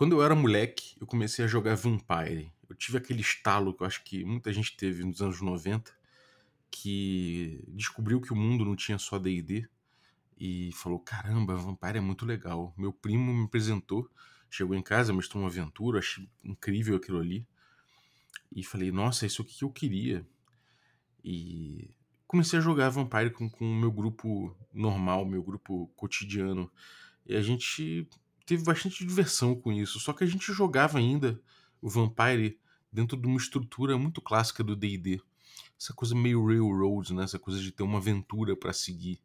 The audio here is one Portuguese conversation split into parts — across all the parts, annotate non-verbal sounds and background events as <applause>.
Quando eu era moleque, eu comecei a jogar Vampire. Eu tive aquele estalo que eu acho que muita gente teve nos anos 90, que descobriu que o mundo não tinha só D&D e falou: "Caramba, Vampire é muito legal". Meu primo me apresentou, chegou em casa, mostrou uma aventura, achei incrível aquilo ali. E falei: "Nossa, é isso aqui que eu queria". E comecei a jogar Vampire com com o meu grupo normal, meu grupo cotidiano. E a gente teve bastante diversão com isso. Só que a gente jogava ainda o Vampire dentro de uma estrutura muito clássica do D&D. Essa coisa meio railroad, né? Essa coisa de ter uma aventura para seguir.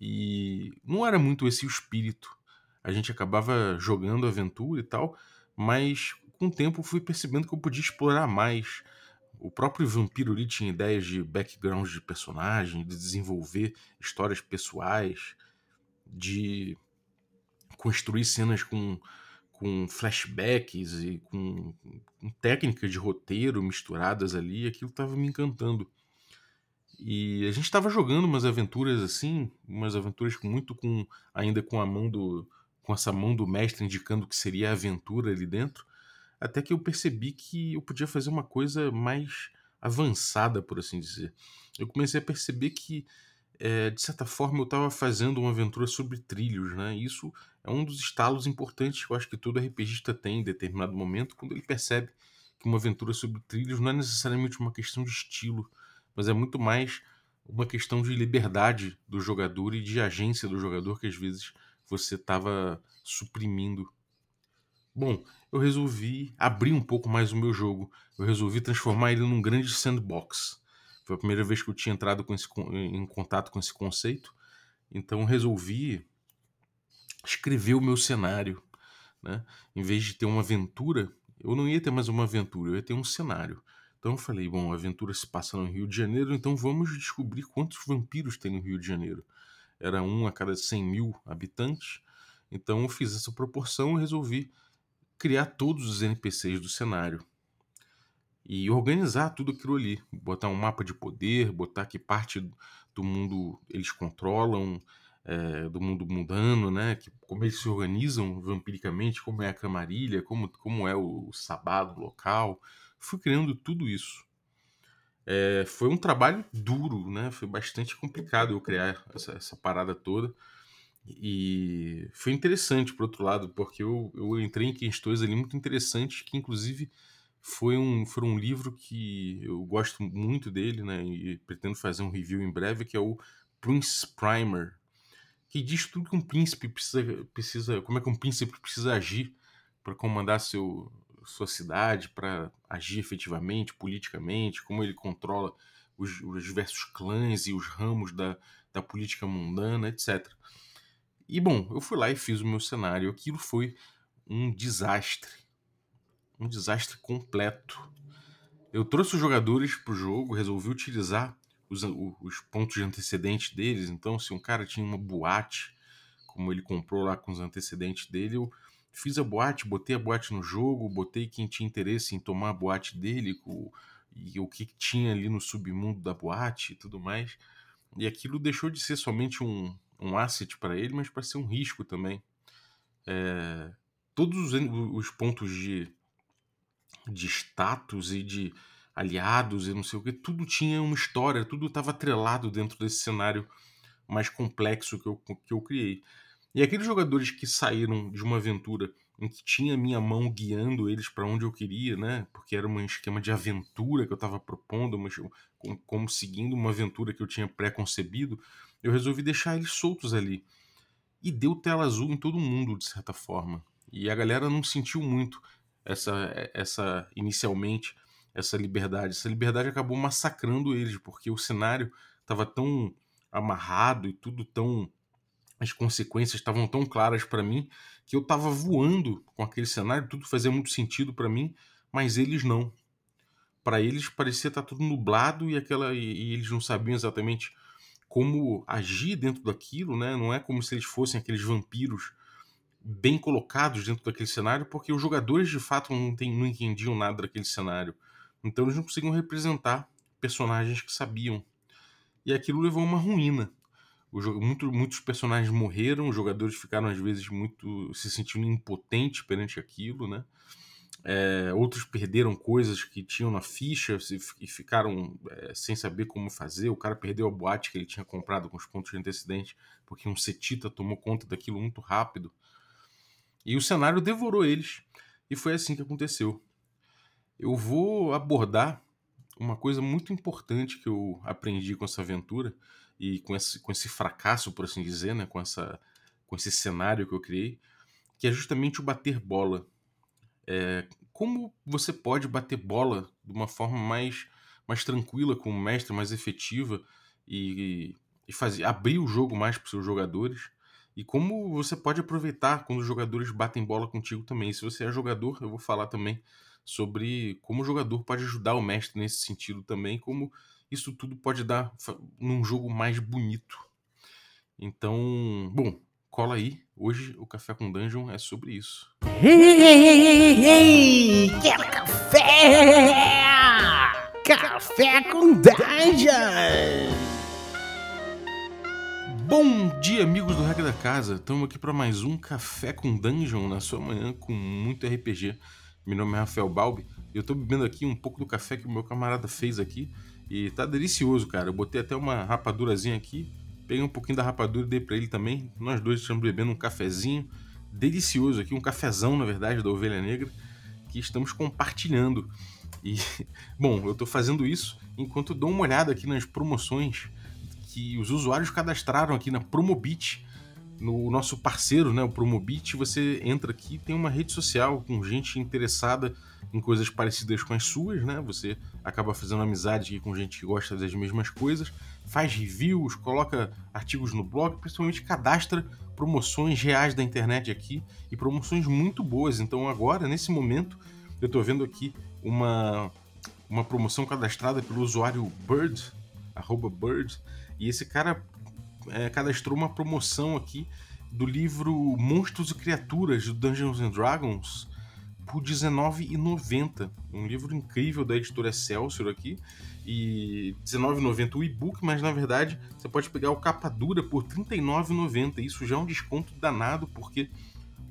E não era muito esse o espírito. A gente acabava jogando aventura e tal, mas com o tempo fui percebendo que eu podia explorar mais. O próprio vampiro ali tinha ideias de background de personagem, de desenvolver histórias pessoais, de construir cenas com, com flashbacks e com, com técnicas de roteiro misturadas ali, aquilo estava me encantando. E a gente estava jogando umas aventuras assim, umas aventuras muito com ainda com a mão do com essa mão do mestre indicando que seria a aventura ali dentro, até que eu percebi que eu podia fazer uma coisa mais avançada, por assim dizer. Eu comecei a perceber que é, de certa forma eu estava fazendo uma aventura sobre trilhos, né? Isso é um dos estalos importantes que eu acho que todo RPGista tem em determinado momento, quando ele percebe que uma aventura sobre trilhos não é necessariamente uma questão de estilo, mas é muito mais uma questão de liberdade do jogador e de agência do jogador que às vezes você estava suprimindo. Bom, eu resolvi abrir um pouco mais o meu jogo. Eu resolvi transformar ele num grande sandbox. Foi a primeira vez que eu tinha entrado com esse, em contato com esse conceito. Então resolvi escrever o meu cenário. Né? Em vez de ter uma aventura, eu não ia ter mais uma aventura, eu ia ter um cenário. Então eu falei, bom, a aventura se passa no Rio de Janeiro, então vamos descobrir quantos vampiros tem no Rio de Janeiro. Era um a cada 100 mil habitantes. Então eu fiz essa proporção e resolvi criar todos os NPCs do cenário e organizar tudo aquilo ali, botar um mapa de poder, botar que parte do mundo eles controlam, é, do mundo mundano, né? Que, como eles se organizam vampiricamente, como é a camarilha, como, como é o, o sabado local. Fui criando tudo isso. É, foi um trabalho duro, né? Foi bastante complicado eu criar essa, essa parada toda. E foi interessante, por outro lado, porque eu, eu entrei em questões ali muito interessantes que, inclusive, foi um, foi um livro que eu gosto muito dele, né? E pretendo fazer um review em breve, que é o Prince Primer, que diz tudo que um príncipe precisa, precisa como é que um príncipe precisa agir para comandar seu, sua cidade, para agir efetivamente, politicamente, como ele controla os, os, diversos clãs e os ramos da, da política mundana, etc. E bom, eu fui lá e fiz o meu cenário. Aquilo foi um desastre um desastre completo. Eu trouxe os jogadores para o jogo, resolvi utilizar os, os pontos de antecedente deles. Então, se um cara tinha uma boate, como ele comprou lá com os antecedentes dele, eu fiz a boate, botei a boate no jogo, botei quem tinha interesse em tomar a boate dele, o, e o que tinha ali no submundo da boate e tudo mais. E aquilo deixou de ser somente um, um asset para ele, mas para ser um risco também. É, todos os, os pontos de de status e de aliados e não sei o que, tudo tinha uma história, tudo estava atrelado dentro desse cenário mais complexo que eu, que eu criei. E aqueles jogadores que saíram de uma aventura em que tinha minha mão guiando eles para onde eu queria, né? Porque era um esquema de aventura que eu estava propondo, mas como seguindo uma aventura que eu tinha pré-concebido, eu resolvi deixar eles soltos ali. E deu tela azul em todo mundo, de certa forma. E a galera não sentiu muito essa, essa inicialmente essa liberdade. Essa liberdade acabou massacrando eles, porque o cenário estava tão amarrado e tudo tão as consequências estavam tão claras para mim que eu estava voando com aquele cenário, tudo fazia muito sentido para mim, mas eles não. Para eles parecia estar tá tudo nublado e aquela e, e eles não sabiam exatamente como agir dentro daquilo, né? Não é como se eles fossem aqueles vampiros bem colocados dentro daquele cenário, porque os jogadores de fato não, tem, não entendiam nada daquele cenário. Então eles não conseguiam representar personagens que sabiam. E aquilo levou a uma ruína. muito, muitos personagens morreram, os jogadores ficaram às vezes muito se sentindo impotentes perante aquilo, né? É, outros perderam coisas que tinham na ficha e ficaram é, sem saber como fazer. O cara perdeu a boate que ele tinha comprado com os pontos de antecedente porque um setita tomou conta daquilo muito rápido. E o cenário devorou eles. E foi assim que aconteceu. Eu vou abordar uma coisa muito importante que eu aprendi com essa aventura e com esse, com esse fracasso, por assim dizer, né? com, essa, com esse cenário que eu criei, que é justamente o bater bola. É, como você pode bater bola de uma forma mais, mais tranquila com o mestre, mais efetiva e, e fazer, abrir o jogo mais para os seus jogadores e como você pode aproveitar quando os jogadores batem bola contigo também. Se você é jogador, eu vou falar também sobre como o jogador pode ajudar o mestre nesse sentido também, como isso tudo pode dar num jogo mais bonito. Então, bom, cola aí. Hoje o Café com Dungeon é sobre isso. Ei, ei, ei, ei, quer café? Café com Dungeon! Bom dia, amigos do Regra da Casa. Estamos aqui para mais um Café com Dungeon na sua manhã com muito RPG. Meu nome é Rafael Balbi eu estou bebendo aqui um pouco do café que o meu camarada fez aqui e tá delicioso, cara. Eu botei até uma rapadurazinha aqui, peguei um pouquinho da rapadura e dei para ele também. Nós dois estamos bebendo um cafezinho delicioso aqui, um cafezão, na verdade, da Ovelha Negra, que estamos compartilhando. E, <laughs> bom, eu estou fazendo isso enquanto dou uma olhada aqui nas promoções que os usuários cadastraram aqui na Promobit, no nosso parceiro, né, o Promobit, você entra aqui, tem uma rede social com gente interessada em coisas parecidas com as suas, né? Você acaba fazendo amizade com gente que gosta das mesmas coisas, faz reviews, coloca artigos no blog, principalmente cadastra promoções reais da internet aqui e promoções muito boas. Então agora, nesse momento, eu estou vendo aqui uma uma promoção cadastrada pelo usuário Bird, arroba Bird, e esse cara é, cadastrou uma promoção aqui do livro Monstros e Criaturas do Dungeons and Dragons por R$19,90. Um livro incrível da editora Excelsior aqui. E R$19,90 o e-book, mas na verdade você pode pegar o capa dura por R$39,90. Isso já é um desconto danado, porque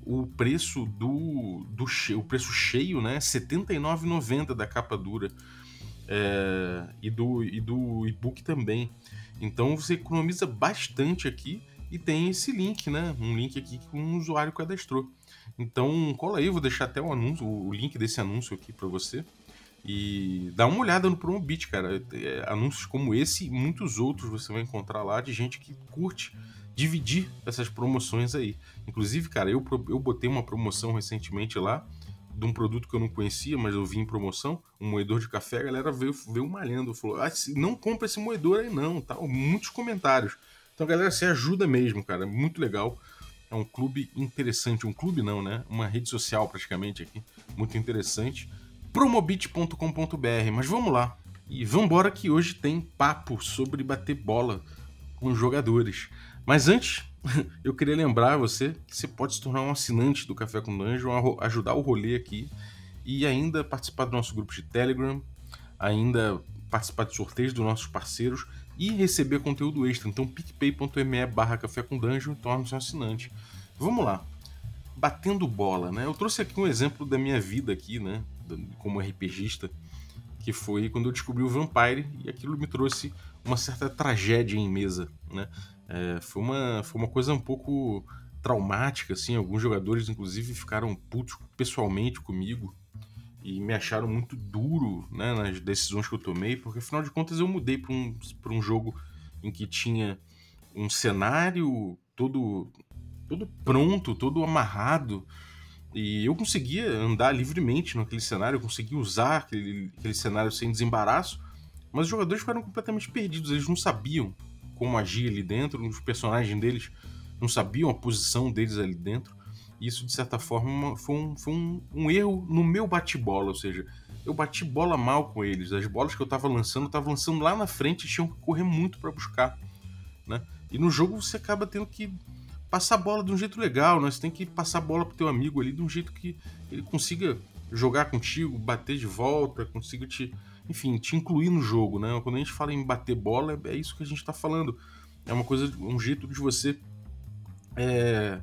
o preço do, do o preço cheio, né, é R$79,90 da capa dura. É, e do e do e-book também. Então você economiza bastante aqui e tem esse link, né? Um link aqui que um usuário cadastrou. Então cola aí, vou deixar até o anúncio, o link desse anúncio aqui para você. E dá uma olhada no Promobit, cara. É, anúncios como esse e muitos outros você vai encontrar lá de gente que curte dividir essas promoções aí. Inclusive, cara, eu, eu botei uma promoção recentemente lá de um produto que eu não conhecia, mas eu vi em promoção, um moedor de café, a galera veio, veio malhando, falou, ah, não compra esse moedor aí não, tá? Muitos comentários. Então, galera, se ajuda mesmo, cara, muito legal. É um clube interessante, um clube não, né? Uma rede social praticamente aqui, muito interessante. promobit.com.br, mas vamos lá. E vamos embora que hoje tem papo sobre bater bola com jogadores. Mas antes, <laughs> eu queria lembrar você que você pode se tornar um assinante do Café com Dungeon, ajudar o rolê aqui e ainda participar do nosso grupo de Telegram, ainda participar de sorteios dos nossos parceiros e receber conteúdo extra. Então, picpay.me barra café com dungeon torna-se um assinante. Vamos lá. Batendo bola, né? Eu trouxe aqui um exemplo da minha vida aqui, né? Como RPGista, que foi quando eu descobri o Vampire e aquilo me trouxe uma certa tragédia em mesa, né? É, foi, uma, foi uma coisa um pouco traumática, assim. Alguns jogadores, inclusive, ficaram putos pessoalmente comigo e me acharam muito duro né, nas decisões que eu tomei, porque afinal de contas eu mudei para um, um jogo em que tinha um cenário todo, todo pronto, todo amarrado. E eu conseguia andar livremente naquele cenário, eu conseguia usar aquele, aquele cenário sem desembaraço, mas os jogadores ficaram completamente perdidos, eles não sabiam como agir ali dentro, os personagens deles não sabiam a posição deles ali dentro. E isso, de certa forma, foi um, foi um, um erro no meu bate-bola, ou seja, eu bati bola mal com eles. As bolas que eu estava lançando, eu estava lançando lá na frente e tinham que correr muito para buscar. Né? E no jogo você acaba tendo que passar a bola de um jeito legal, né? Você tem que passar a bola pro teu amigo ali de um jeito que ele consiga jogar contigo, bater de volta, consiga te, enfim, te incluir no jogo, né? Quando a gente fala em bater bola, é isso que a gente está falando. é uma coisa, um jeito de você é,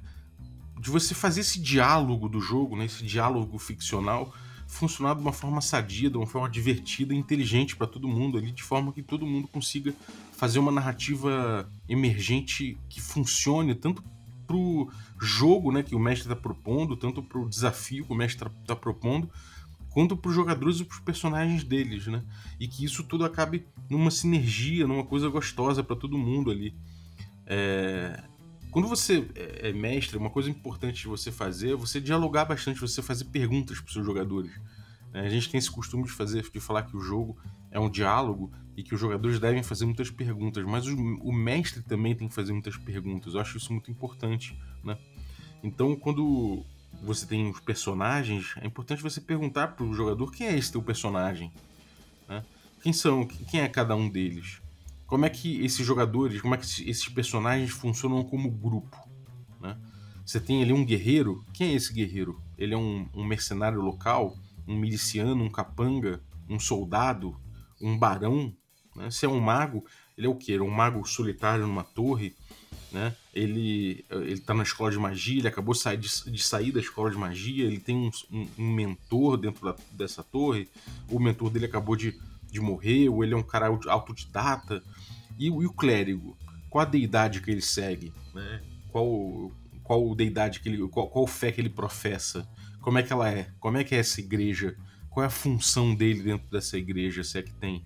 de você fazer esse diálogo do jogo, né, esse diálogo ficcional, funcionar de uma forma sadia, de uma forma divertida inteligente para todo mundo ali, de forma que todo mundo consiga fazer uma narrativa emergente que funcione tanto pro jogo, né, que o mestre está propondo, tanto pro desafio que o mestre está tá propondo, quanto para os jogadores e para os personagens deles, né? E que isso tudo acabe numa sinergia, numa coisa gostosa para todo mundo ali. É... Quando você é, é mestre, uma coisa importante de você fazer é você dialogar bastante, você fazer perguntas para os seus jogadores. É, a gente tem esse costume de fazer, de falar que o jogo é um diálogo e que os jogadores devem fazer muitas perguntas, mas o, mestre também tem que fazer muitas perguntas. Eu acho isso muito importante, né? Então, quando você tem os personagens, é importante você perguntar para o jogador quem é esse teu personagem, né? Quem são, quem é cada um deles? como é que esses jogadores, como é que esses personagens funcionam como grupo, né? Você tem ali um guerreiro, quem é esse guerreiro? Ele é um, um mercenário local, um miliciano, um capanga, um soldado, um barão, né? Se é um mago, ele é o quê? é um mago solitário numa torre, né? Ele, ele tá na escola de magia, ele acabou de sair, de, de sair da escola de magia, ele tem um, um, um mentor dentro da, dessa torre, o mentor dele acabou de de morrer, ou ele é um cara autodidata. E, e o clérigo? Qual a deidade que ele segue? Né? Qual, qual deidade que ele. Qual, qual fé que ele professa? Como é que ela é? Como é que é essa igreja? Qual é a função dele dentro dessa igreja, se é que tem?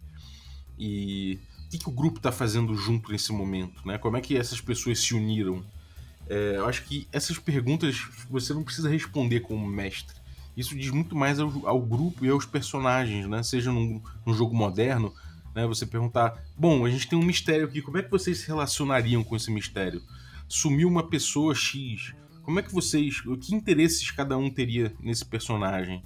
E que, que o grupo está fazendo junto nesse momento? Né? Como é que essas pessoas se uniram? É, eu acho que essas perguntas você não precisa responder como mestre isso diz muito mais ao, ao grupo e aos personagens, né? Seja num, num, jogo moderno, né? Você perguntar, bom, a gente tem um mistério aqui, como é que vocês se relacionariam com esse mistério? Sumiu uma pessoa X, como é que vocês, que interesses cada um teria nesse personagem?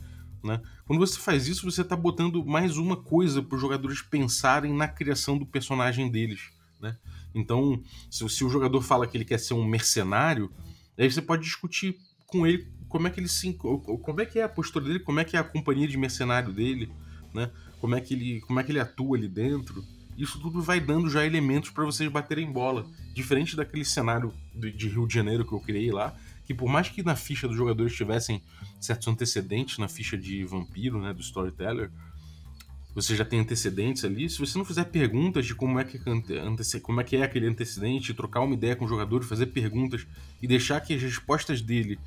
Né? Quando você faz isso, você está botando mais uma coisa para os jogadores pensarem na criação do personagem deles. Né? Então, se, se, o jogador fala que ele quer ser um mercenário, aí você pode discutir com ele como é que ele se como é que é a postura dele, como é que é a companhia de mercenário dele, né? Como é que ele, como é que ele atua ali dentro. Isso tudo vai dando já elementos para vocês baterem bola, diferente daquele cenário de Rio de Janeiro que eu criei lá, que por mais que na ficha dos jogadores tivessem certos antecedentes na ficha de vampiro, né, do storyteller, você já tem antecedentes ali. Se você não fizer perguntas de como é que, como é, que é aquele antecedente, trocar uma ideia com o jogador, fazer perguntas e deixar que as respostas dele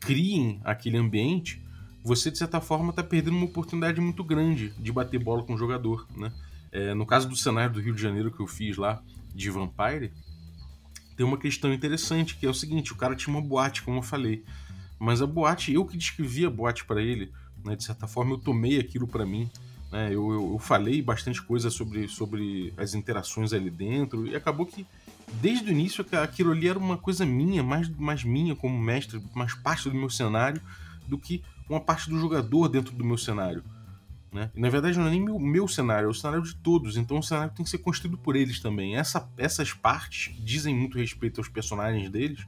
criem aquele ambiente, você de certa forma está perdendo uma oportunidade muito grande de bater bola com o jogador, né? É, no caso do cenário do Rio de Janeiro que eu fiz lá de Vampire, tem uma questão interessante que é o seguinte: o cara tinha uma boate, como eu falei, mas a boate, eu que descrevi a boate para ele, né? De certa forma eu tomei aquilo para mim, né? Eu, eu, eu, falei bastante coisa sobre, sobre as interações ali dentro e acabou que desde o início aquilo ali era uma coisa minha, mais, mais minha como mestre, mais parte do meu cenário do que uma parte do jogador dentro do meu cenário. Né? E, na verdade não é nem meu, meu cenário, é o cenário de todos, então o cenário tem que ser construído por eles também. Essa, essas partes que dizem muito respeito aos personagens deles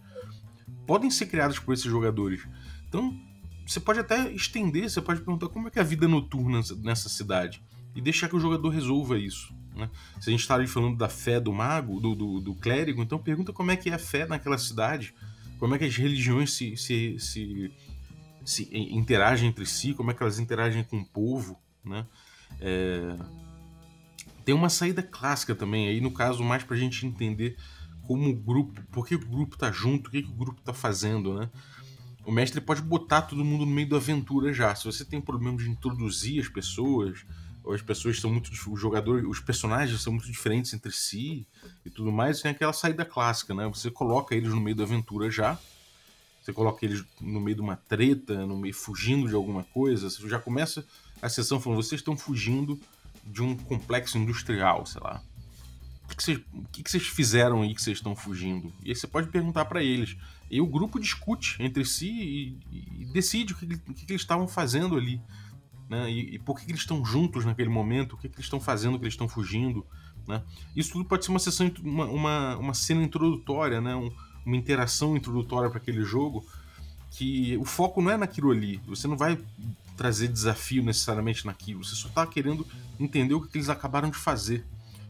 podem ser criadas por esses jogadores. Então você pode até estender, você pode perguntar como é que é a vida noturna nessa cidade e deixar que o jogador resolva isso. Né? Se a gente está ali falando da fé do mago, do, do, do, clérigo, então pergunta como é que é a fé naquela cidade, como é que as religiões se, se, se, se interagem entre si, como é que elas interagem com o povo. Né? É... Tem uma saída clássica também, aí no caso mais para a gente entender como o grupo, por que o grupo está junto, o que, que o grupo está fazendo, né? O mestre pode botar todo mundo no meio da aventura já. Se você tem problema de introduzir as pessoas, as pessoas são muito. O jogador, os personagens são muito diferentes entre si e tudo mais. Tem aquela saída clássica, né? Você coloca eles no meio da aventura já. Você coloca eles no meio de uma treta, no meio fugindo de alguma coisa. Você já começa a sessão falando: vocês estão fugindo de um complexo industrial, sei lá. O que, vocês, o que fizeram aí que vocês estão fugindo? E aí você pode perguntar para eles. E o grupo discute entre si e, e decide o que, o que eles estavam fazendo ali né? E, e por que, que eles estão juntos naquele momento, o que, que eles estão fazendo, que eles estão fugindo, né? Isso tudo pode ser uma sessão, uma, uma, uma cena introdutória, né? Um, uma interação introdutória para aquele jogo, que o foco não é naquilo ali. Você não vai trazer desafio necessariamente naquilo. Você só está querendo entender o que, eles acabaram de fazer.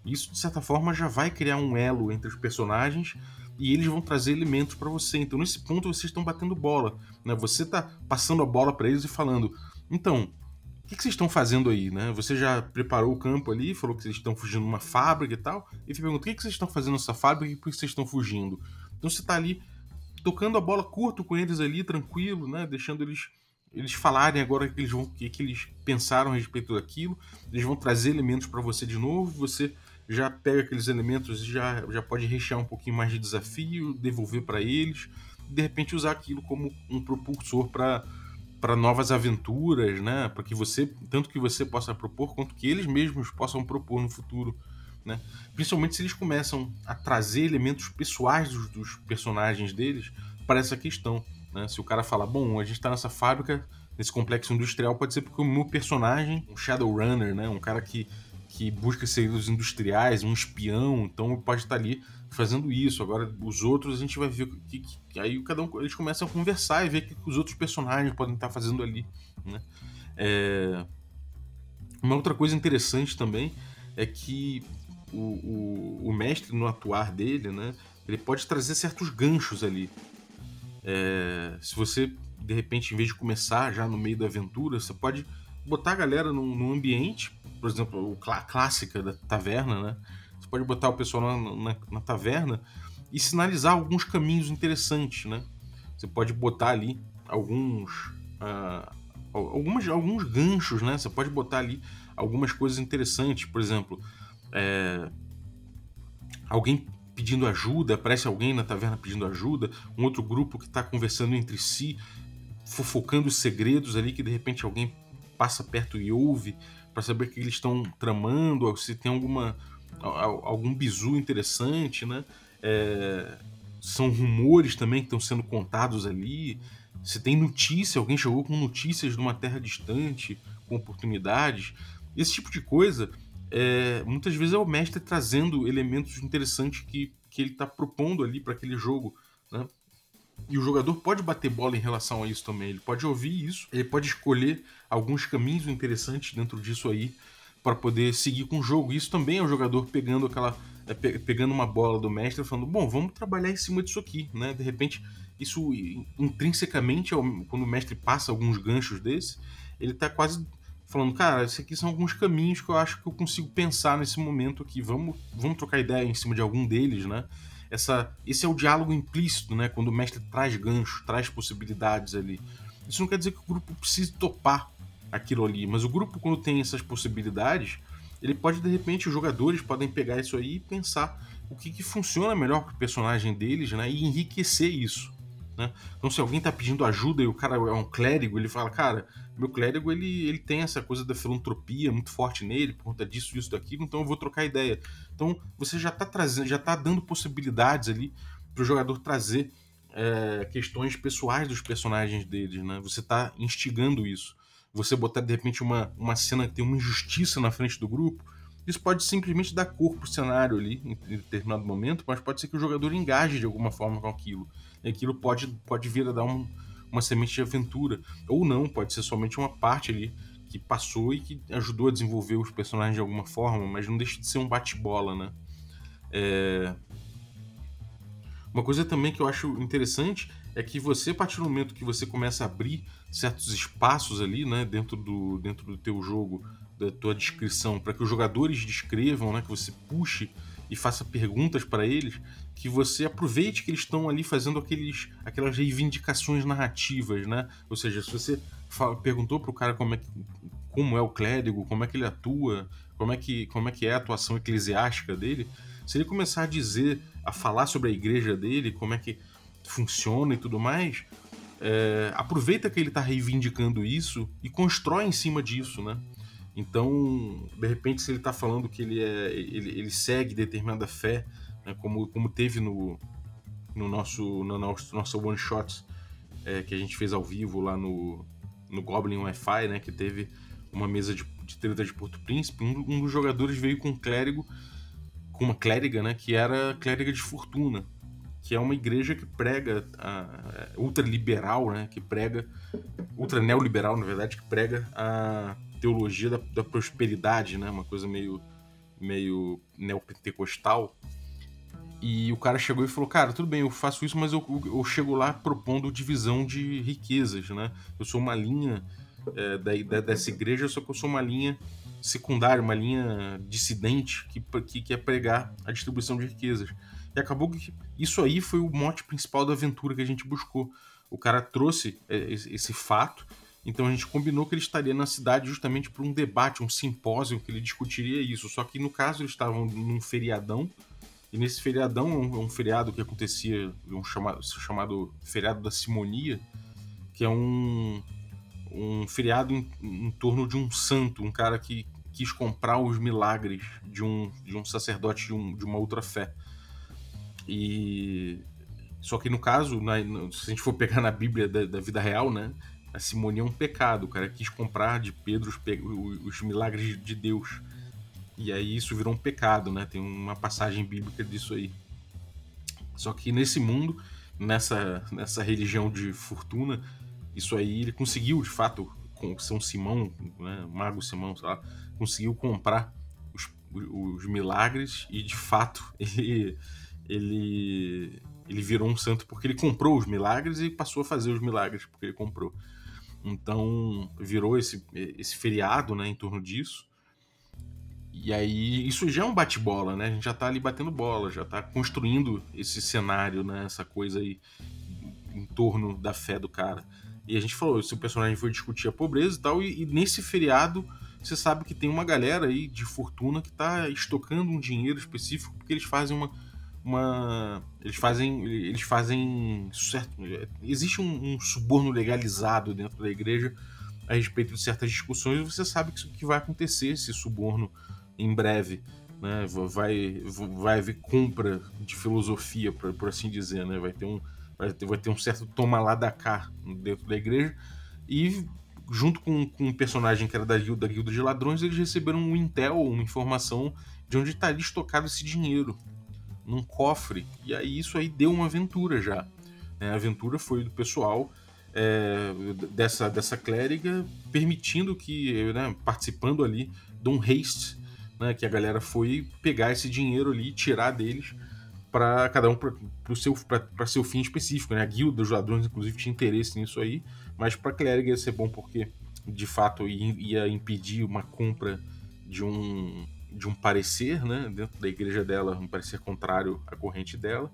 Isso, de certa forma, já vai criar um elo entre os personagens e eles vão trazer elementos para você. Então, nesse ponto, vocês estão batendo bola. Né? Você está passando a bola para eles e falando: então, o que, que, vocês estão fazendo aí? Né? Você já preparou o campo ali, falou que vocês estão fugindo de uma fábrica e tal. E você pergunta: o que, que vocês estão fazendo nessa fábrica e por que vocês estão fugindo? Então, você está ali tocando a bola curto com eles ali, tranquilo, né? deixando eles eles falarem agora que eles vão que, que eles pensaram a respeito daquilo eles vão trazer elementos para você de novo você já pega aqueles elementos e já, já pode rechear um pouquinho mais de desafio, devolver para eles, de repente usar aquilo como um propulsor para para novas aventuras, né? Para que você, tanto que você possa propor, quanto que eles mesmos possam propor no futuro, né? Principalmente se eles começam a trazer elementos pessoais dos, dos personagens deles para essa questão, né? Se o cara fala, bom, a gente está nessa fábrica, nesse complexo industrial, pode ser porque o meu personagem, um Shadowrunner, né? Um cara que que busca segredos industriais, um espião, então pode estar ali fazendo isso. Agora, os outros a gente vai ver que, que, que aí cada um eles começam a conversar e ver o que, que os outros personagens podem estar fazendo ali. Né? É... Uma outra coisa interessante também é que o, o, o, mestre no atuar dele, né, ele pode trazer certos ganchos ali. É... Se você de repente, em vez de começar já no meio da aventura, você pode botar a galera num, num ambiente por exemplo, a clássica da taverna, né? Você pode botar o pessoal na, na, na taverna e sinalizar alguns caminhos interessantes, né? Você pode botar ali alguns, uh, algumas, alguns ganchos, né? Você pode botar ali algumas coisas interessantes, por exemplo, é, alguém pedindo ajuda, aparece alguém na taverna pedindo ajuda, um outro grupo que está conversando entre si, fofocando os segredos ali que de repente alguém passa perto e ouve para saber o que eles estão tramando, se tem alguma algum bizu interessante, né? É, são rumores também que estão sendo contados ali. Se tem notícia, alguém chegou com notícias de uma terra distante, com oportunidades. Esse tipo de coisa, é, muitas vezes é o mestre trazendo elementos interessantes que, que ele está propondo ali para aquele jogo. Né? E o jogador pode bater bola em relação a isso também. Ele pode ouvir isso, ele pode escolher alguns caminhos interessantes dentro disso aí para poder seguir com o jogo. Isso também é o jogador pegando aquela é, pegando uma bola do mestre falando, bom, vamos trabalhar em cima disso aqui, né? De repente, isso intrinsecamente, quando o mestre passa alguns ganchos desse, ele está quase falando, cara, esses aqui são alguns caminhos que eu acho que eu consigo pensar nesse momento aqui. Vamos, vamos trocar ideia em cima de algum deles, né? essa, esse é o diálogo implícito, né? Quando o mestre traz ganchos, traz possibilidades ali. Isso não quer dizer que o grupo precise topar aquilo ali, mas o grupo, quando tem essas possibilidades, ele pode, de repente, os jogadores podem pegar isso aí e pensar o que, que funciona melhor para o personagem deles, né? E enriquecer isso. Né? Então, se alguém está pedindo ajuda e o cara é um clérigo, ele fala, cara, meu clérigo ele, ele tem essa coisa da filantropia muito forte nele, por conta disso, isso, daquilo, então eu vou trocar ideia. Então, você já está trazendo, já está dando possibilidades ali para o jogador trazer é, questões pessoais dos personagens deles, né? Você está instigando isso. Você botar de repente uma, uma cena que tem uma injustiça na frente do grupo, isso pode simplesmente dar cor pro cenário ali em determinado momento, mas pode ser que o jogador engaje de alguma forma com aquilo e aquilo pode, pode vir a dar um, uma semente de aventura. Ou não, pode ser somente uma parte ali que passou e que ajudou a desenvolver os personagens de alguma forma, mas não deixa de ser um bate-bola, né? É... Uma coisa também que eu acho interessante é que você, a partir do momento que você começa a abrir certos espaços ali, né, dentro do, dentro do teu jogo, da tua descrição, para que os jogadores descrevam, né, que você puxe e faça perguntas para eles, que você aproveite que eles estão ali fazendo aqueles, aquelas reivindicações narrativas, né? Ou seja, se você fala, perguntou para o cara como é, como é o clérigo, como é que ele atua, como é que, como é que é a atuação eclesiástica dele, se ele começar a dizer, a falar sobre a igreja dele, como é que funciona e tudo mais, é, aproveita que ele está reivindicando isso e constrói em cima disso, né? Então, de repente, se ele está falando que ele, é, ele, ele segue determinada fé, né, como, como teve no, no nosso, no nosso, nosso one shot é, que a gente fez ao vivo lá no, no Goblin Wi-Fi, né, que teve uma mesa de, de treta de Porto Príncipe, um, um, dos jogadores veio com um clérigo, com uma clériga, né, que era clériga de fortuna, que é uma igreja que prega a, a, ultraliberal, né, que prega ultra neoliberal, na verdade, que prega a teologia da, da prosperidade, né? Uma coisa meio, meio neopentecostal. E o cara chegou e falou: Cara, tudo bem, eu faço isso, mas eu, eu chego lá propondo divisão de riquezas, né? Eu sou uma linha é, da, da, dessa igreja, só que eu sou uma linha secundária, uma linha dissidente que, que quer pregar a distribuição de riquezas. E acabou que isso aí foi o mote principal da aventura que a gente buscou. O cara trouxe é, esse fato, então a gente combinou que ele estaria na cidade justamente para um debate, um simpósio que ele discutiria isso. Só que no caso eles estavam num feriadão, e nesse feriadão, um, um feriado que acontecia, um chamado, chamado feriado da Simonia, que é um, um feriado em, em, torno de um santo, um cara que quis comprar os milagres de um, de um sacerdote de, um, de uma outra fé. E só que no caso, na, se a gente for pegar na Bíblia da, da, vida real, né, a simonia é um pecado. O cara quis comprar de Pedro os, os milagres de Deus. E aí isso virou um pecado, né? Tem uma passagem bíblica disso aí. Só que nesse mundo, nessa, nessa religião de fortuna, isso aí ele conseguiu, de fato, com São Simão, né, Mago Simão, sei lá, conseguiu comprar os, os milagres e de fato <laughs> ele, ele, ele virou um santo porque ele comprou os milagres e passou a fazer os milagres porque ele comprou. Então virou esse, esse feriado né, em torno disso. E aí, isso já é um bate-bola, né? A gente já tá ali batendo bola, já tá construindo esse cenário, né? Essa coisa aí em torno da fé do cara. E a gente falou, se o personagem foi discutir a pobreza e tal, e, e, nesse feriado você sabe que tem uma galera aí de fortuna que tá estocando um dinheiro específico porque eles fazem uma. Uma eles fazem. Eles fazem. Certo, existe um, um suborno legalizado dentro da igreja a respeito de certas discussões, e você sabe que que vai acontecer, esse suborno em breve. Né? Vai, vai haver compra de filosofia, por, por assim dizer, né? vai ter um vai ter, vai ter um certo toma lá da cá dentro da igreja. E junto com, com um personagem que era da guilda, da guilda de ladrões, eles receberam um intel, uma informação de onde estaria estocado esse dinheiro. Num cofre. E aí isso aí deu uma aventura já. Né? A aventura foi do pessoal é, dessa, dessa clériga, permitindo que, né, participando ali de um haste, né, que a galera foi pegar esse dinheiro ali, tirar deles para cada um para seu, seu fim específico. Né? A guilda dos ladrões, inclusive, tinha interesse nisso aí, mas para clérigo ia ser bom porque, de fato, ia impedir uma compra de um, de um parecer né? dentro da igreja dela, um parecer contrário à corrente dela.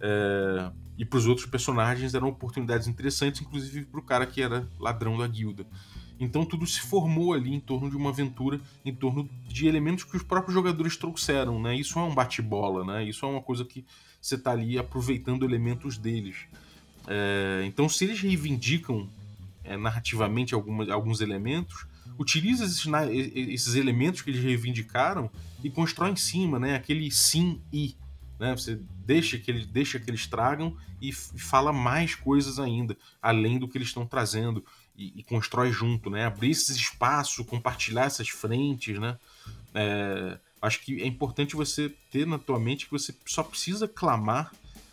É, e para os outros personagens eram oportunidades interessantes, inclusive para o cara que era ladrão da guilda. Então tudo se formou ali em torno de uma aventura, em torno de elementos que os próprios jogadores trouxeram, né? Isso é um bate-bola, né? Isso é uma coisa que você está ali aproveitando elementos deles. É, então, se eles reivindicam é, narrativamente algumas, alguns elementos, utiliza esses, esses, elementos que eles reivindicaram e constrói em cima, né? Aquele sim e. Né? Você deixa que, eles, deixa que eles tragam e fala mais coisas ainda, além do que eles estão trazendo e, e, constrói junto, né? Abrir esses espaços, compartilhar essas frentes, né? É, acho que é importante você ter na tua mente que você só precisa clamar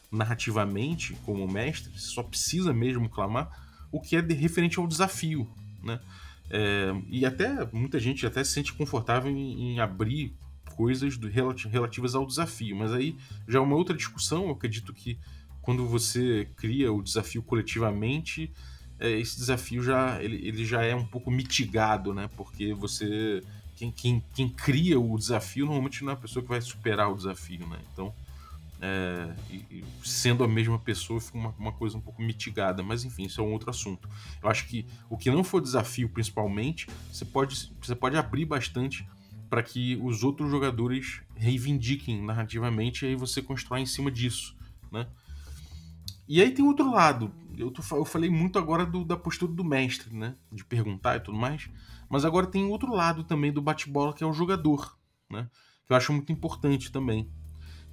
narrativamente como mestre, só precisa mesmo clamar o que é de, referente ao desafio, né? É, e até muita gente até se sente confortável em, em abrir coisas do, relativas ao desafio, mas aí já é uma outra discussão. Eu acredito que quando você cria o desafio coletivamente, é, esse desafio já ele, ele já é um pouco mitigado, né? Porque você quem, quem, quem, cria o desafio normalmente não é a pessoa que vai superar o desafio, né? Então, é, e, sendo a mesma pessoa, fica uma, uma, coisa um pouco mitigada. Mas enfim, isso é um outro assunto. Eu acho que o que não for desafio, principalmente, você pode, você pode abrir bastante para que os outros jogadores reivindiquem narrativamente e aí você constrói em cima disso, né? E aí tem outro lado. Eu, tô, eu falei muito agora do, da postura do mestre, né? De perguntar e tudo mais. Mas agora tem outro lado também do bate-bola, que é o jogador, né? Que eu acho muito importante também.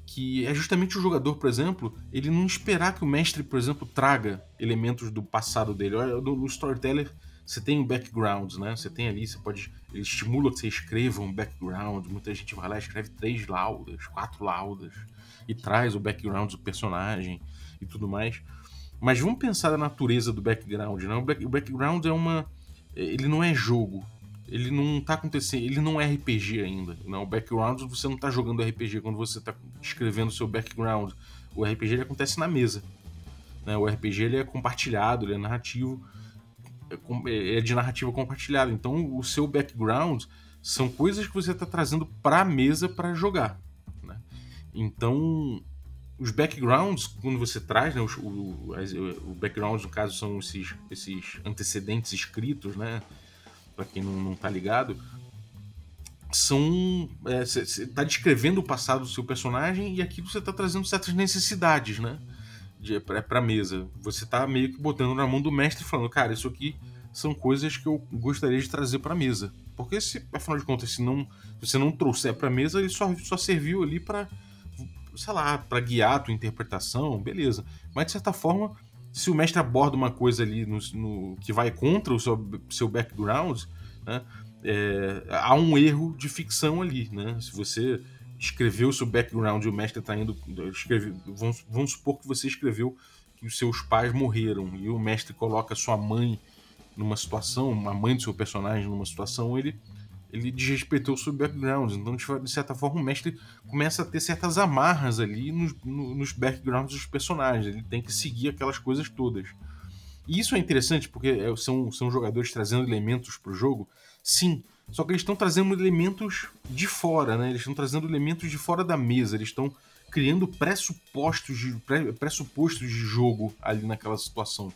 Que é justamente o jogador, por exemplo, ele não esperar que o mestre, por exemplo, traga elementos do passado dele. No storyteller, você tem um background, né? Você tem ali, você pode. Ele estimula que você escreva um background. Muita gente vai lá e escreve três laudas, quatro laudas, e traz o background do personagem e tudo mais. Mas vamos pensar na natureza do background, né? O, back, o background é uma. Ele não é jogo. Ele não tá acontecendo, ele não é RPG ainda. Não, o background você não tá jogando RPG quando você tá escrevendo seu background. O RPG ele acontece na mesa. Né? O RPG ele é compartilhado, ele é narrativo, é, é, é de narrativa compartilhada. Então o seu background são coisas que você está trazendo para a mesa para jogar. Né? Então os backgrounds, quando você traz, né, o, o, o background no caso são esses, esses antecedentes escritos, né? Para quem não, não tá ligado, são. Você é, está descrevendo o passado do seu personagem e aqui você está trazendo certas necessidades, né? Para a mesa. Você está meio que botando na mão do mestre falando, cara, isso aqui são coisas que eu gostaria de trazer para a mesa. Porque, se, afinal de contas, se, não, se você não trouxer para a mesa, ele só, só serviu ali para sei lá, para guiar a tua interpretação, beleza. Mas de certa forma, se o mestre aborda uma coisa ali no, no que vai contra o seu, seu background, né, é, há um erro de ficção ali, né? Se você escreveu o seu background e o mestre está indo. Escreve, vamos, vamos supor que você escreveu que os seus pais morreram e o mestre coloca sua mãe numa situação, a mãe do seu personagem numa situação, ele ele desrespeitou o seu background. Então, de certa forma, o mestre começa a ter certas amarras ali nos, nos backgrounds dos personagens. Ele tem que seguir aquelas coisas todas. E isso é interessante porque é, são, são jogadores trazendo elementos para o jogo, sim. Só que eles estão trazendo elementos de fora, né? Eles estão trazendo elementos de fora da mesa. Eles estão criando pressupostos de, pressupostos de jogo ali naquela situação.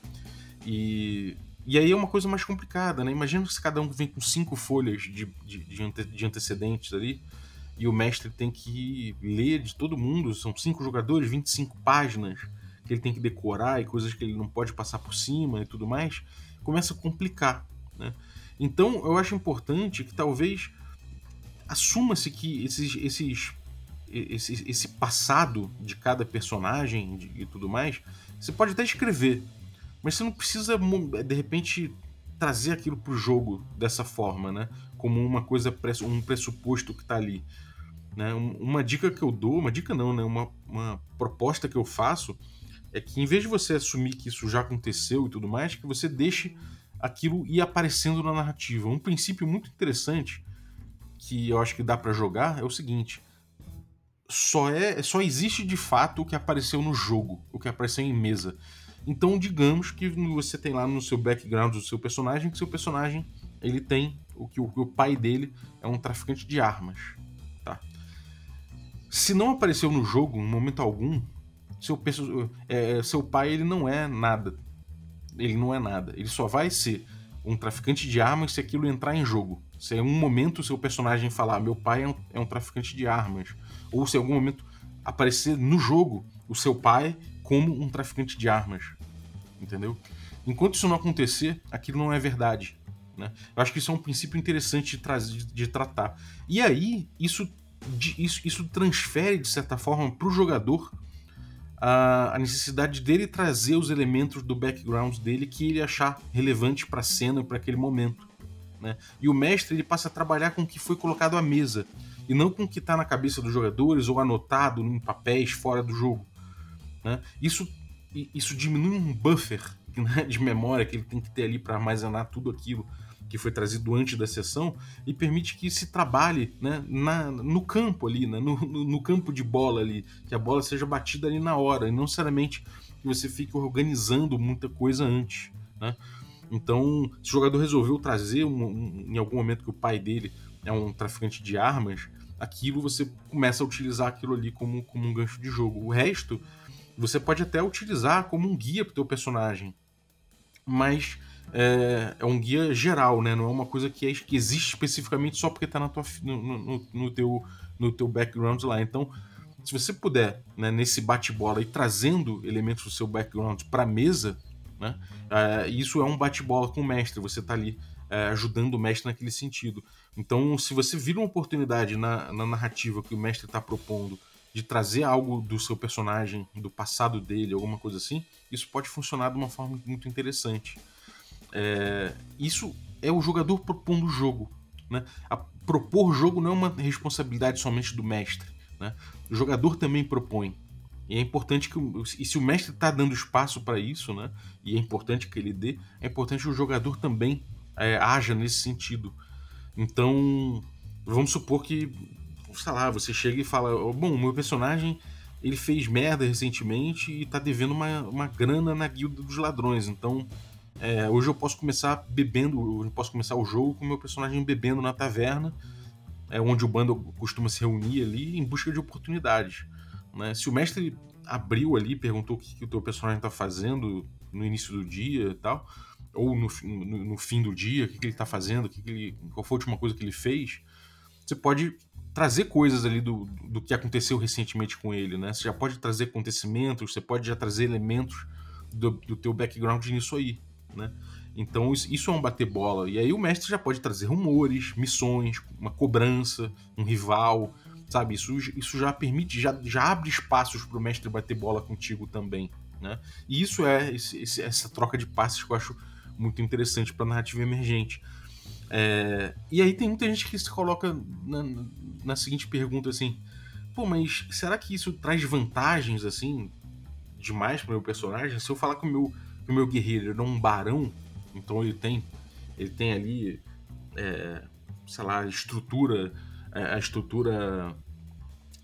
E e aí é uma coisa mais complicada, né? Imagina se cada um vem com cinco folhas de, de, de, ante, de antecedentes ali e o mestre tem que ler de todo mundo, são cinco jogadores, 25 páginas que ele tem que decorar e coisas que ele não pode passar por cima e tudo mais, começa a complicar, né? Então eu acho importante que talvez assuma-se que esses, esses, esse, esse passado de cada personagem e tudo mais, você pode até escrever, mas você não precisa, de repente, trazer aquilo pro jogo dessa forma, né? Como uma coisa, um pressuposto que tá ali. Né? Uma dica que eu dou, uma dica não, né? Uma, uma proposta que eu faço é que em vez de você assumir que isso já aconteceu e tudo mais, que você deixe aquilo ir aparecendo na narrativa. Um princípio muito interessante que eu acho que dá para jogar é o seguinte: só é, só existe de fato o que apareceu no jogo, o que apareceu em mesa. Então, digamos que você tem lá no seu background do seu personagem que seu personagem ele tem o que o, o pai dele é um traficante de armas, tá? Se não apareceu no jogo em momento algum, seu, é, seu pai ele não é nada. Ele não é nada. Ele só vai ser um traficante de armas se aquilo entrar em jogo. Se em um momento seu personagem falar meu pai é um, é um traficante de armas, ou se em algum momento aparecer no jogo o seu pai como um traficante de armas entendeu? Enquanto isso não acontecer, aquilo não é verdade. Né? Eu acho que isso é um princípio interessante de, trazer, de tratar. E aí, isso, isso, isso transfere, de certa forma, para o jogador a, a, necessidade dele trazer os elementos do background dele que ele achar relevante para a cena, para aquele momento. Né? E o mestre ele passa a trabalhar com o que foi colocado à mesa, e não com o que está na cabeça dos jogadores ou anotado em papéis fora do jogo. Né? Isso isso diminui um buffer <laughs> né, de memória que ele tem que ter ali para armazenar tudo aquilo que foi trazido antes da sessão e permite que se trabalhe né, na, no campo ali, né, no, no, campo de bola ali, que a bola seja batida ali na hora, e não necessariamente que você fique organizando muita coisa antes. Né? Então, se o jogador resolveu trazer um, um, em algum momento que o pai dele é um traficante de armas, aquilo você começa a utilizar aquilo ali como, como um gancho de jogo. O resto você pode até utilizar como um guia para o teu personagem, mas é, é, um guia geral, né? Não é uma coisa que, é, que existe especificamente só porque está no, no, no, teu, no teu background lá. Então, se você puder, né, nesse bate-bola, ir trazendo elementos do seu background para a mesa, né? É, isso é um bate-bola com o mestre. Você está ali é, ajudando o mestre naquele sentido. Então, se você vira uma oportunidade na, na narrativa que o mestre está propondo de trazer algo do seu personagem, do passado dele, alguma coisa assim, isso pode funcionar de uma forma muito interessante. É, isso é o jogador propondo o jogo. Né? A, propor jogo não é uma responsabilidade somente do mestre. Né? O jogador também propõe. E é importante que. E se o mestre está dando espaço para isso, né? E é importante que ele dê, é importante que o jogador também é, haja nesse sentido. Então, vamos supor que, sei lá, você chega e fala: Bom, meu personagem ele fez merda recentemente e tá devendo uma, uma grana na guilda dos ladrões. Então, é, hoje eu posso começar bebendo, eu posso começar o jogo com meu personagem bebendo na taverna, é onde o bando costuma se reunir ali em busca de oportunidades. Né? Se o mestre abriu ali, perguntou o que, que o teu personagem tá fazendo no início do dia e tal, ou no, no, no fim do dia, o que, que ele tá fazendo, que que ele, qual foi a última coisa que ele fez, você pode trazer coisas ali do, do que aconteceu recentemente com ele, né? Você já pode trazer acontecimentos, você pode já trazer elementos do, do teu background nisso aí, né? Então isso é um bater bola. E aí o mestre já pode trazer rumores, missões, uma cobrança, um rival, sabe? Isso, isso já permite, já, já abre espaços para o mestre bater bola contigo também, né? E isso é esse, esse, essa troca de passes que eu acho muito interessante para narrativa emergente. É, e aí tem muita gente que se coloca na, na seguinte pergunta assim: pô, mas será que isso traz vantagens assim demais para meu personagem? Se eu falar que o meu, o meu guerreiro é um barão, então ele tem ele tem ali, é, sei lá, estrutura é, a estrutura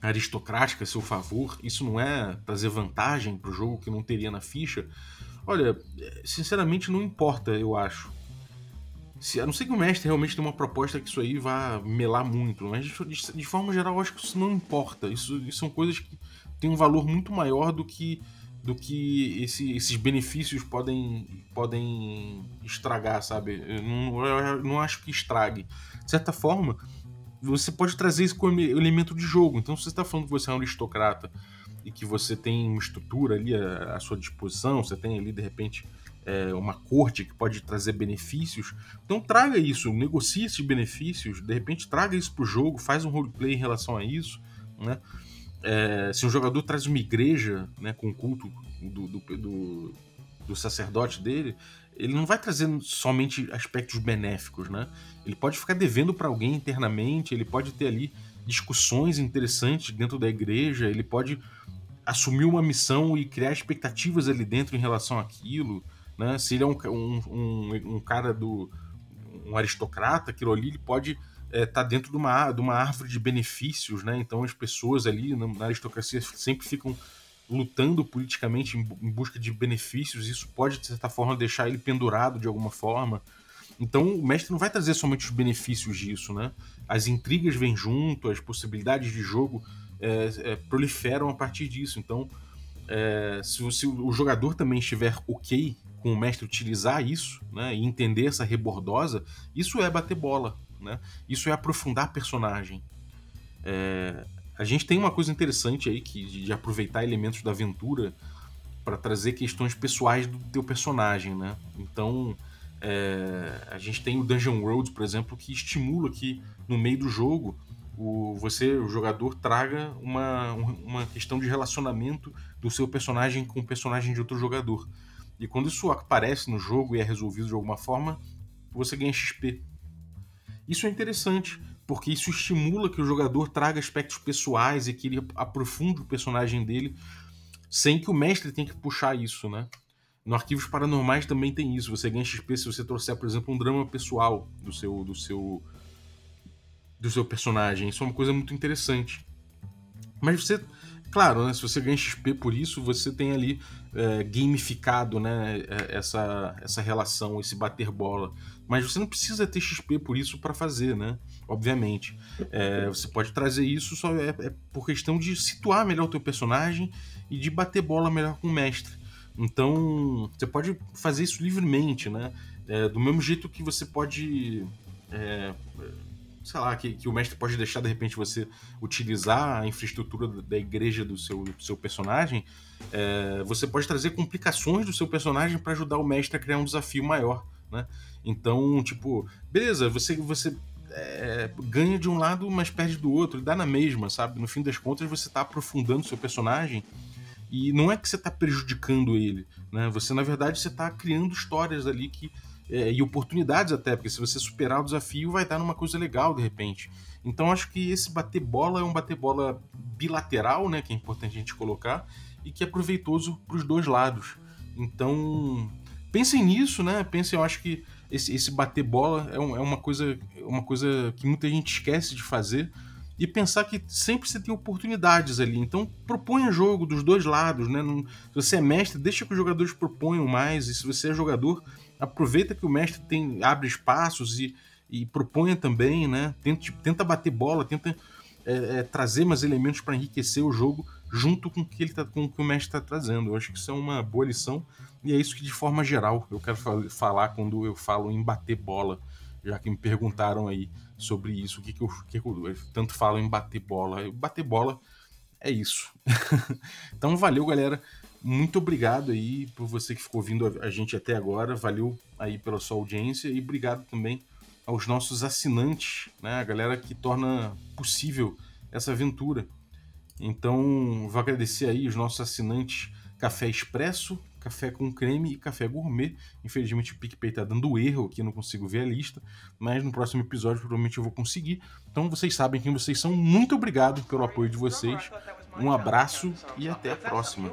aristocrática a seu favor, isso não é trazer vantagem para o jogo que não teria na ficha? Olha, sinceramente não importa, eu acho. Se, a não ser que o mestre realmente tenha uma proposta que isso aí vá melar muito, mas de, de, forma geral eu acho que isso não importa. Isso, isso são coisas que têm um valor muito maior do que do que esse, esses benefícios podem, podem estragar, sabe? Eu não, eu não acho que estrague. De certa forma, você pode trazer isso como elemento de jogo. Então, se você está falando que você é um aristocrata e que você tem uma estrutura ali à, à sua disposição, você tem ali, de repente, é, uma corte que pode trazer benefícios. Então traga isso, negocie esses benefícios, de repente traga isso para o jogo, faz um roleplay em relação a isso. Né? É, se um jogador traz uma igreja né, com o culto do, do, do, do sacerdote dele, ele não vai trazer somente aspectos benéficos, né? Ele pode ficar devendo para alguém internamente, ele pode ter ali discussões interessantes dentro da igreja, ele pode assumir uma missão e criar expectativas ali dentro em relação àquilo. Né? Se ele é um, um, um, cara do. um aristocrata, aquilo ali ele pode estar é, tá dentro de uma, de uma árvore de benefícios, né? Então as pessoas ali na aristocracia sempre ficam lutando politicamente em, em busca de benefícios, isso pode, de certa forma, deixar ele pendurado de alguma forma. Então o mestre não vai trazer somente os benefícios disso, né? As intrigas vêm junto, as possibilidades de jogo é, é, proliferam a partir disso. Então, é, se, se, o jogador também estiver ok com o mestre utilizar isso, né, e entender essa rebordosa, isso é bater bola, né? Isso é aprofundar personagem. É, a gente tem uma coisa interessante aí que de, de aproveitar elementos da aventura para trazer questões pessoais do teu personagem, né? Então, é, a gente tem o Dungeon World, por exemplo, que estimula que no meio do jogo o, você, o jogador, traga uma, uma questão de relacionamento do seu personagem com o personagem de outro jogador. E quando isso aparece no jogo e é resolvido de alguma forma, você ganha XP. Isso é interessante, porque isso estimula que o jogador traga aspectos pessoais e que ele aprofunde o personagem dele, sem que o mestre tenha que puxar isso, né? No Arquivos Paranormais também tem isso. Você ganha XP se você trouxer, por exemplo, um drama pessoal do seu do seu do seu personagem. Isso é uma coisa muito interessante. Mas você Claro, né, se você ganha XP por isso, você tem ali é, gamificado né, é, essa, essa relação, esse bater bola. Mas você não precisa ter XP por isso para fazer, né? Obviamente. É, você pode trazer isso só é, é, por questão de situar melhor o teu personagem e de bater bola melhor com o mestre. Então, você pode fazer isso livremente, né? É, do mesmo jeito que você pode é, sei lá, que, que o mestre pode deixar de repente você utilizar a infraestrutura da igreja do seu, do seu personagem, é, você pode trazer complicações do seu personagem para ajudar o mestre a criar um desafio maior, né? Então, tipo, beleza, você, você é, ganha de um lado, mas perde do outro, dá na mesma, sabe? No fim das contas, você está aprofundando seu personagem e não é que você está prejudicando ele, né? Você, na verdade, você está criando histórias ali que é, e oportunidades até, porque se você superar o desafio, vai dar numa coisa legal de repente. Então acho que esse bater bola é um bater bola bilateral, né, que é importante a gente colocar, e que é proveitoso para os dois lados. Então pensem nisso, né? Pensem, eu acho que esse, esse bater bola é, um, é, uma coisa uma coisa que muita gente esquece de fazer e pensar que sempre você tem oportunidades ali. Então proponha jogo dos dois lados, né? Não, se você é mestre, deixa que os jogadores proponham mais. E se você é jogador, aproveita que o mestre tem abre espaços e, e proponha também, né? Tenta, tenta bater bola, tenta é, é, trazer mais elementos para enriquecer o jogo junto com o que, ele tá, com o, que o mestre está trazendo. Eu acho que isso é uma boa lição e é isso que, de forma geral, eu quero falar quando eu falo em bater bola, já que me perguntaram aí sobre isso, o que, que, eu, que eu tanto falo em bater bola. Bater bola é isso. <laughs> então, valeu, galera. Muito obrigado aí por você que ficou ouvindo a gente até agora. Valeu aí pela sua audiência e obrigado também aos nossos assinantes, né? A galera que torna possível essa aventura. Então, vou agradecer aí os nossos assinantes Café Expresso, Café com Creme e Café Gourmet. Infelizmente o PicPay tá dando erro aqui, não consigo ver a lista, mas no próximo episódio provavelmente eu vou conseguir. Então vocês sabem quem vocês são. Muito obrigado pelo apoio de vocês. Um abraço e até a próxima.